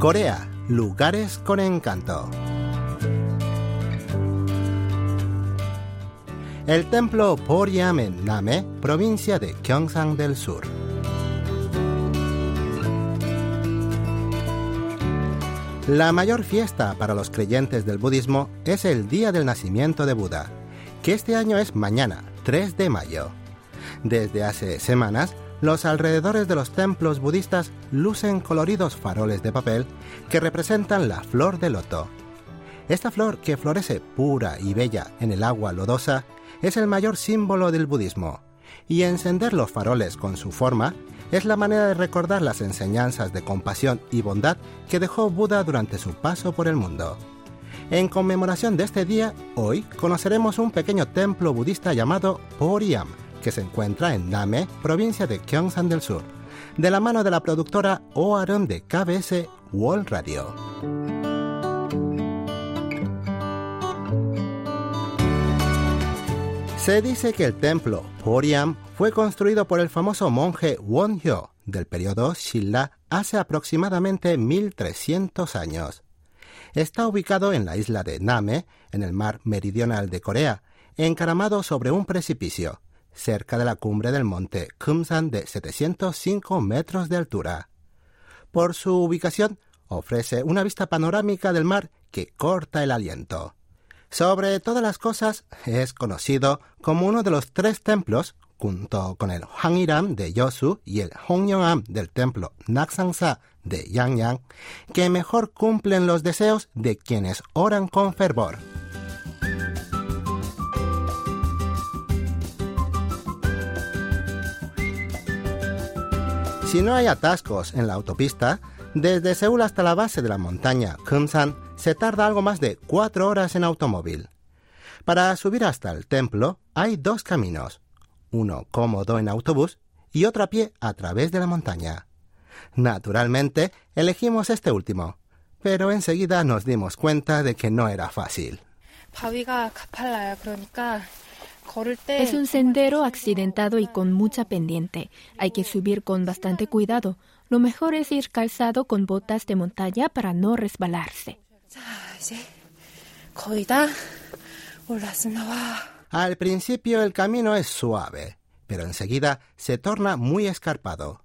Corea, lugares con encanto. El templo Poryam en Name, provincia de Gyeongsang del Sur. La mayor fiesta para los creyentes del budismo es el día del nacimiento de Buda, que este año es mañana, 3 de mayo. Desde hace semanas, los alrededores de los templos budistas lucen coloridos faroles de papel que representan la flor de loto. Esta flor, que florece pura y bella en el agua lodosa, es el mayor símbolo del budismo, y encender los faroles con su forma es la manera de recordar las enseñanzas de compasión y bondad que dejó Buda durante su paso por el mundo. En conmemoración de este día, hoy conoceremos un pequeño templo budista llamado Poriam, que se encuentra en Name, provincia de Gyeongsang del Sur, de la mano de la productora Oaron de KBS World Radio. Se dice que el templo Poriam fue construido por el famoso monje Wonhyo del periodo Shilla hace aproximadamente 1300 años. Está ubicado en la isla de Name, en el mar meridional de Corea, encaramado sobre un precipicio, cerca de la cumbre del monte Kumsan de 705 metros de altura. Por su ubicación, ofrece una vista panorámica del mar que corta el aliento. Sobre todas las cosas, es conocido como uno de los tres templos, junto con el Hwanghiram de Yosu y el Hongyongam del templo Naksangsa de Yangyang, que mejor cumplen los deseos de quienes oran con fervor. Si no hay atascos en la autopista, desde Seúl hasta la base de la montaña Kumsan se tarda algo más de cuatro horas en automóvil. Para subir hasta el templo hay dos caminos, uno cómodo en autobús y otro a pie a través de la montaña. Naturalmente, elegimos este último, pero enseguida nos dimos cuenta de que no era fácil. Es un sendero accidentado y con mucha pendiente. Hay que subir con bastante cuidado. Lo mejor es ir calzado con botas de montaña para no resbalarse. Al principio el camino es suave, pero enseguida se torna muy escarpado.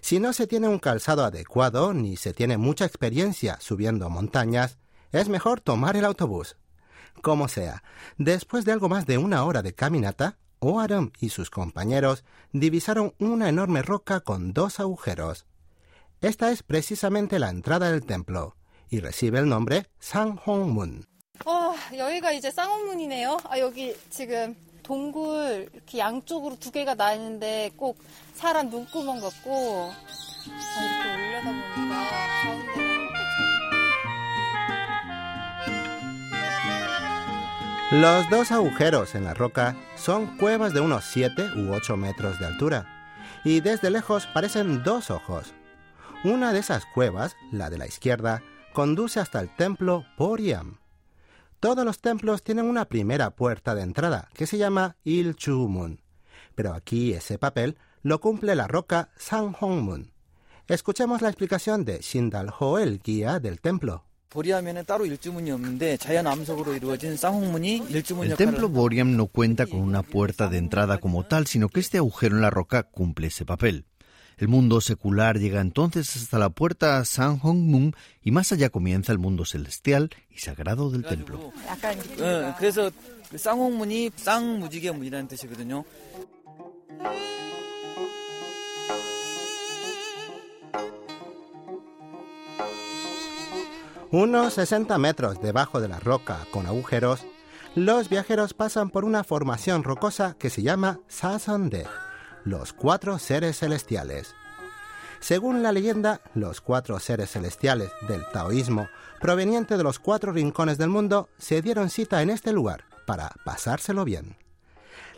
Si no se tiene un calzado adecuado ni se tiene mucha experiencia subiendo montañas, es mejor tomar el autobús. Como sea, después de algo más de una hora de caminata, Oaram y sus compañeros divisaron una enorme roca con dos agujeros. Esta es precisamente la entrada del templo y recibe el nombre Sanghongmun. 어, 여기가 이제 쌍원문이네요. 아, 여기 지금 동굴 이렇게 양쪽으로 두 개가 나 있는데 꼭 사람 눈구멍 같고 아, 이렇게 올려다보니까 가운데 Los dos agujeros en la roca son cuevas de unos 7 u 8 metros de altura y desde lejos parecen dos ojos. Una de esas cuevas, la de la izquierda, conduce hasta el templo Poriam. Todos los templos tienen una primera puerta de entrada que se llama Il-Chu-mun, pero aquí ese papel lo cumple la roca Sang-Hong-mun. Escuchemos la explicación de Shindal-ho, el guía del templo. El templo Boriam no cuenta con una puerta de entrada como tal, sino que este agujero en la roca cumple ese papel. El mundo secular llega entonces hasta la puerta San Hong y más allá comienza el mundo celestial y sagrado del templo. Unos 60 metros debajo de la roca con agujeros, los viajeros pasan por una formación rocosa que se llama Sasonde los cuatro seres celestiales. Según la leyenda, los cuatro seres celestiales del taoísmo, provenientes de los cuatro rincones del mundo, se dieron cita en este lugar para pasárselo bien.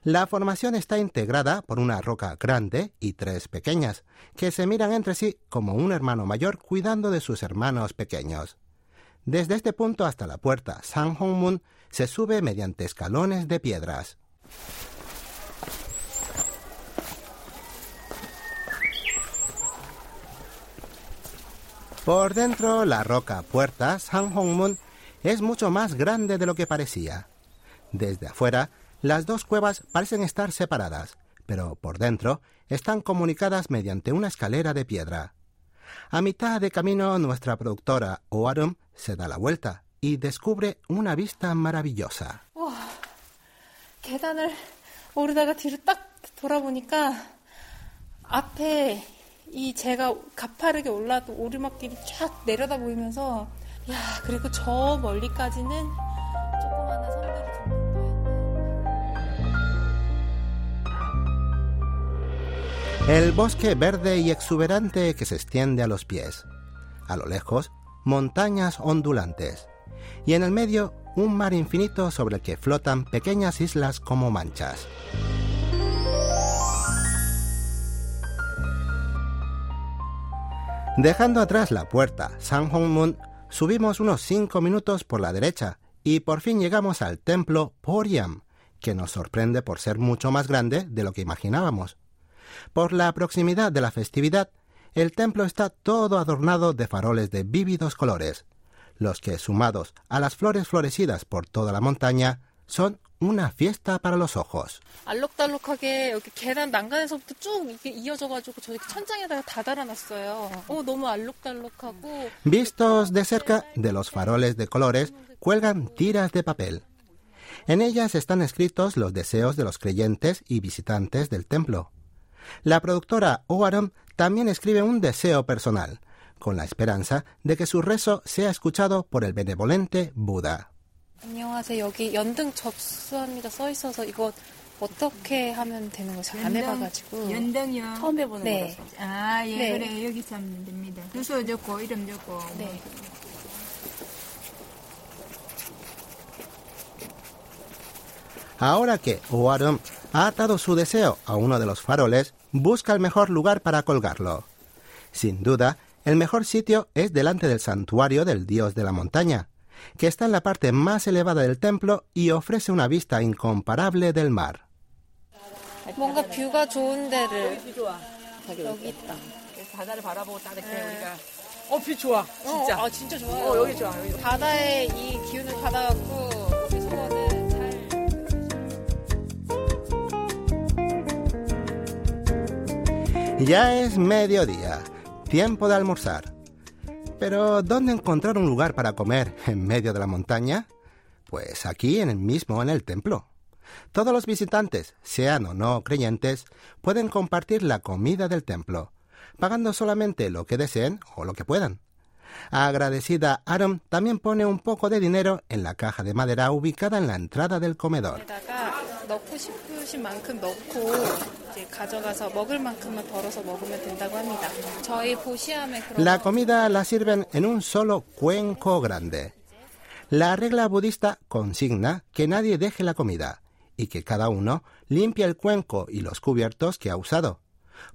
La formación está integrada por una roca grande y tres pequeñas, que se miran entre sí como un hermano mayor cuidando de sus hermanos pequeños. Desde este punto hasta la puerta San Hong se sube mediante escalones de piedras. Por dentro, la roca puerta San Hongmun es mucho más grande de lo que parecía. Desde afuera, las dos cuevas parecen estar separadas, pero por dentro están comunicadas mediante una escalera de piedra. A mitad de camino, nuestra productora Oarum se da la vuelta y descubre una vista maravillosa. 계단을 오르다가 뒤로 딱 돌아보니까 앞에 이 제가 가파르게 올라도 오르막길이 쫙 내려다 보이면서 야 그리고 저 멀리까지는 El bosque verde y exuberante que se extiende a los pies. A lo lejos, montañas ondulantes. Y en el medio, un mar infinito sobre el que flotan pequeñas islas como manchas. Dejando atrás la puerta San Hongmun, subimos unos cinco minutos por la derecha y por fin llegamos al templo Poriam, que nos sorprende por ser mucho más grande de lo que imaginábamos. Por la proximidad de la festividad, el templo está todo adornado de faroles de vívidos colores, los que, sumados a las flores florecidas por toda la montaña, son una fiesta para los ojos. Vistos de cerca de los faroles de colores, cuelgan tiras de papel. En ellas están escritos los deseos de los creyentes y visitantes del templo. La productora Oaram también escribe un deseo personal, con la esperanza de que su rezo sea escuchado por el benevolente Buda. 안녕하세요. 여기 연등 접수합니다 써 있어서 이거 어떻게 하면 되는 거죠? 안 해봐가지고. 연등이요. 처음 해보는 네. 거라서. 아, 예, 네. 그래. 여기서 하면 됩니다. 주소 적고, 이름 적고. 네. Ahora que Oarum ha atado su deseo a uno de los faroles, busca el mejor lugar para colgarlo. Sin duda, el mejor sitio es delante del santuario del dios de la montaña, que está en la parte más elevada del templo y ofrece una vista incomparable del mar. Ya es mediodía, tiempo de almorzar. Pero ¿dónde encontrar un lugar para comer en medio de la montaña? Pues aquí en el mismo en el templo. Todos los visitantes, sean o no creyentes, pueden compartir la comida del templo, pagando solamente lo que deseen o lo que puedan. Agradecida, Aaron también pone un poco de dinero en la caja de madera ubicada en la entrada del comedor. 에다가 넣고 싶으신 만큼 넣고 이제 가져가서 먹을 만큼만 덜어서 먹으면 된다고 합니다. 저희 보시함에 그런 La 거 comida la sirven en un solo cuenco grande. La regla budista consigna que nadie deje la comida y que cada uno limpie el cuenco y los cubiertos que ha usado.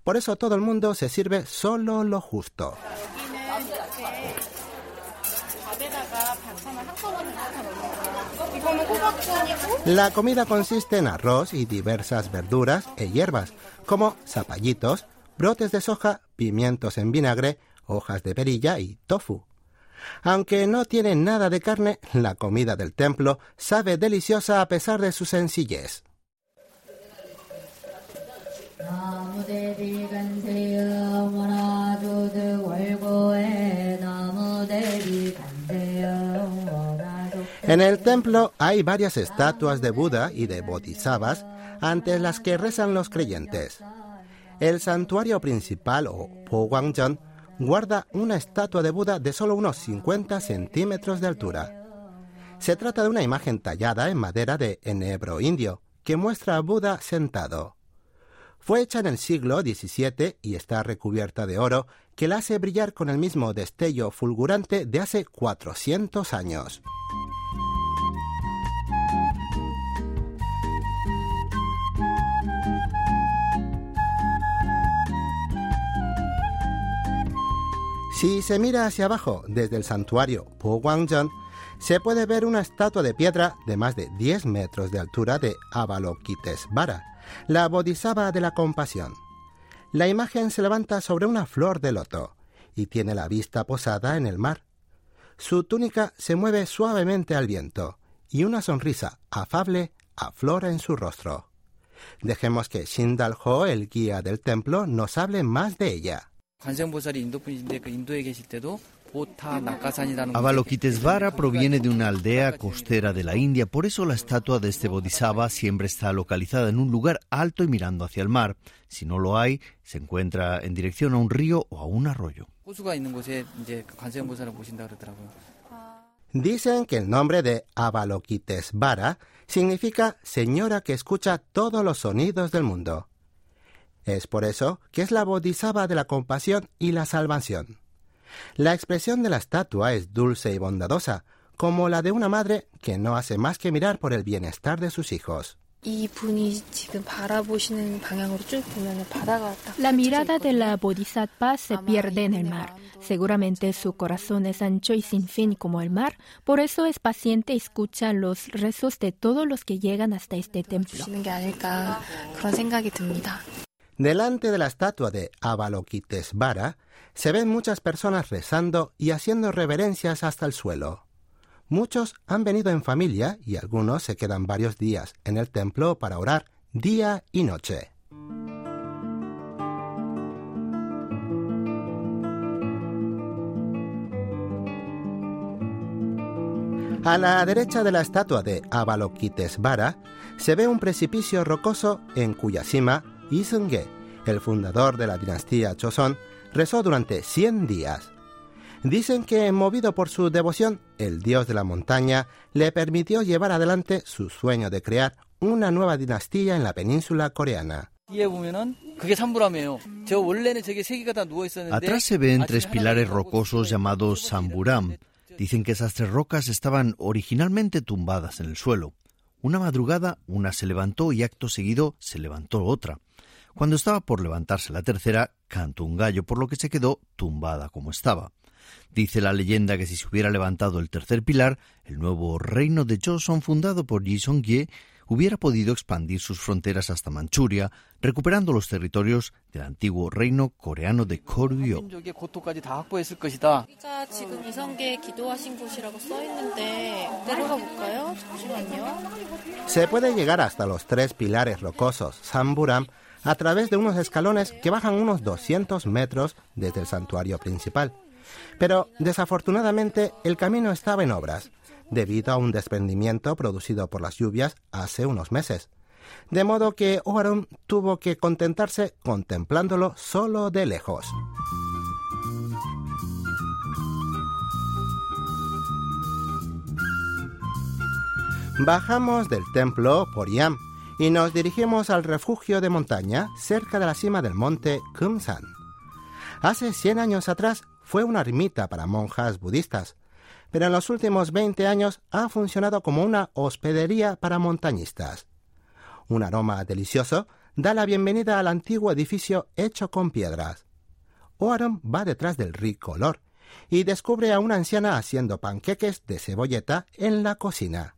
Por eso todo el mundo se sirve solo lo justo. La comida consiste en arroz y diversas verduras e hierbas, como zapallitos, brotes de soja, pimientos en vinagre, hojas de perilla y tofu. Aunque no tiene nada de carne, la comida del templo sabe deliciosa a pesar de su sencillez. En el templo hay varias estatuas de Buda y de bodhisattvas ante las que rezan los creyentes. El santuario principal, o Pogwangjeon, guarda una estatua de Buda de solo unos 50 centímetros de altura. Se trata de una imagen tallada en madera de enebro indio, que muestra a Buda sentado. Fue hecha en el siglo XVII y está recubierta de oro, que la hace brillar con el mismo destello fulgurante de hace 400 años. Si se mira hacia abajo desde el santuario Pogwangjeon, se puede ver una estatua de piedra de más de 10 metros de altura de Avalokitesvara, la Bodhisattva de la compasión. La imagen se levanta sobre una flor de loto y tiene la vista posada en el mar. Su túnica se mueve suavemente al viento y una sonrisa afable aflora en su rostro. Dejemos que Shindal-ho, el guía del templo, nos hable más de ella. Avalokitesvara proviene de una aldea costera de la India, por eso la estatua de este Bodhisattva siempre está localizada en un lugar alto y mirando hacia el mar. Si no lo hay, se encuentra en dirección a un río o a un arroyo. Dicen que el nombre de Avalokitesvara significa señora que escucha todos los sonidos del mundo. Es por eso que es la Bodhisattva de la compasión y la salvación. La expresión de la estatua es dulce y bondadosa, como la de una madre que no hace más que mirar por el bienestar de sus hijos. La mirada de la Bodhisattva se pierde en el mar. Seguramente su corazón es ancho y sin fin como el mar, por eso es paciente y escucha los rezos de todos los que llegan hasta este templo. Delante de la estatua de Avalokitesvara se ven muchas personas rezando y haciendo reverencias hasta el suelo. Muchos han venido en familia y algunos se quedan varios días en el templo para orar día y noche. A la derecha de la estatua de Avalokitesvara se ve un precipicio rocoso en cuya cima Isungge, el fundador de la dinastía Choson, rezó durante 100 días. Dicen que, movido por su devoción, el dios de la montaña le permitió llevar adelante su sueño de crear una nueva dinastía en la península coreana. Atrás se ven tres pilares rocosos llamados Samburam. Dicen que esas tres rocas estaban originalmente tumbadas en el suelo. Una madrugada una se levantó y acto seguido se levantó otra. Cuando estaba por levantarse la tercera, cantó un gallo, por lo que se quedó tumbada como estaba. Dice la leyenda que si se hubiera levantado el tercer pilar, el nuevo reino de Joseon fundado por Ji Song-ye hubiera podido expandir sus fronteras hasta Manchuria, recuperando los territorios del antiguo reino coreano de Koryo. Se puede llegar hasta los tres pilares rocosos Samburam a través de unos escalones que bajan unos 200 metros desde el santuario principal. Pero desafortunadamente el camino estaba en obras, debido a un desprendimiento producido por las lluvias hace unos meses. De modo que Oarum tuvo que contentarse contemplándolo solo de lejos. Bajamos del templo por Yam y nos dirigimos al refugio de montaña cerca de la cima del monte Kumsan. Hace 100 años atrás fue una ermita para monjas budistas, pero en los últimos 20 años ha funcionado como una hospedería para montañistas. Un aroma delicioso da la bienvenida al antiguo edificio hecho con piedras. Oaron va detrás del rico olor y descubre a una anciana haciendo panqueques de cebolleta en la cocina.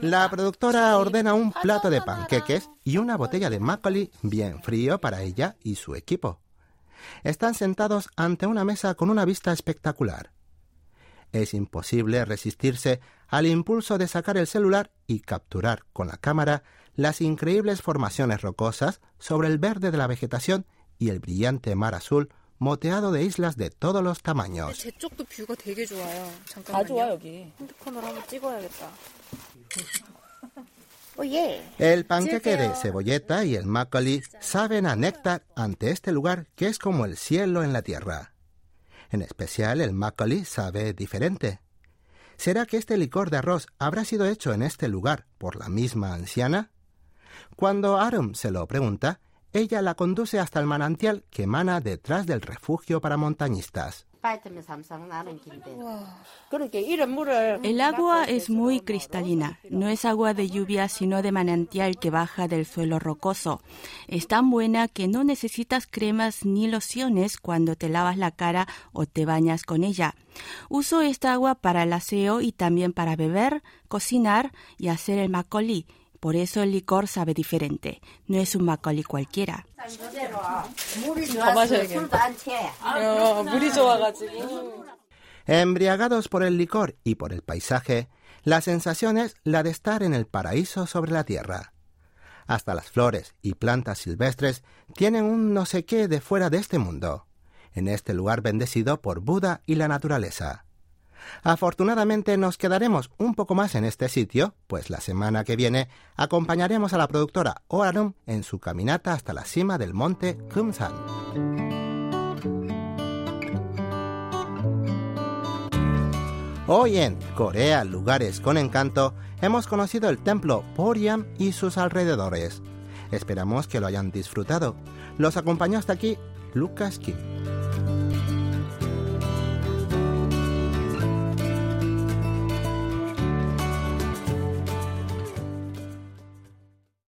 La productora ordena un plato de panqueques y una botella de makgeolli bien frío para ella y su equipo. Están sentados ante una mesa con una vista espectacular. Es imposible resistirse al impulso de sacar el celular y capturar con la cámara las increíbles formaciones rocosas sobre el verde de la vegetación y el brillante mar azul moteado de islas de todos los tamaños. El panqueque de cebolleta y el makgeolli saben a néctar ante este lugar que es como el cielo en la tierra. En especial el makgeolli sabe diferente. ¿Será que este licor de arroz habrá sido hecho en este lugar por la misma anciana? Cuando Arum se lo pregunta, ella la conduce hasta el manantial que emana detrás del refugio para montañistas. El agua es muy cristalina. No es agua de lluvia, sino de manantial que baja del suelo rocoso. Es tan buena que no necesitas cremas ni lociones cuando te lavas la cara o te bañas con ella. Uso esta agua para el aseo y también para beber, cocinar y hacer el makgeolli Por eso el licor sabe diferente. No es un Macaulay cualquiera. Embriagados por el licor y por el paisaje, la sensación es la de estar en el paraíso sobre la tierra. Hasta las flores y plantas silvestres tienen un no sé qué de fuera de este mundo, en este lugar bendecido por Buda y la naturaleza. Afortunadamente nos quedaremos un poco más en este sitio, pues la semana que viene acompañaremos a la productora Oarum en su caminata hasta la cima del monte Kumsan. Hoy en Corea, lugares con encanto, hemos conocido el templo Poriam y sus alrededores. Esperamos que lo hayan disfrutado. Los acompañó hasta aquí Lucas Kim.